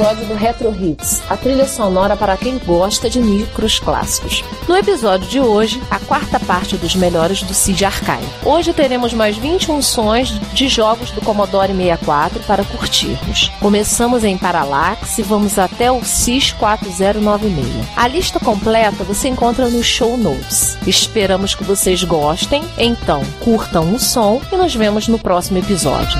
episódio do Retro Hits, a trilha sonora para quem gosta de micros clássicos. No episódio de hoje, a quarta parte dos melhores do Cid Archive. Hoje teremos mais 21 sons de jogos do Commodore 64 para curtirmos. Começamos em Parallax e vamos até o CIS 4096. A lista completa você encontra no show notes. Esperamos que vocês gostem, então curtam o som e nos vemos no próximo episódio.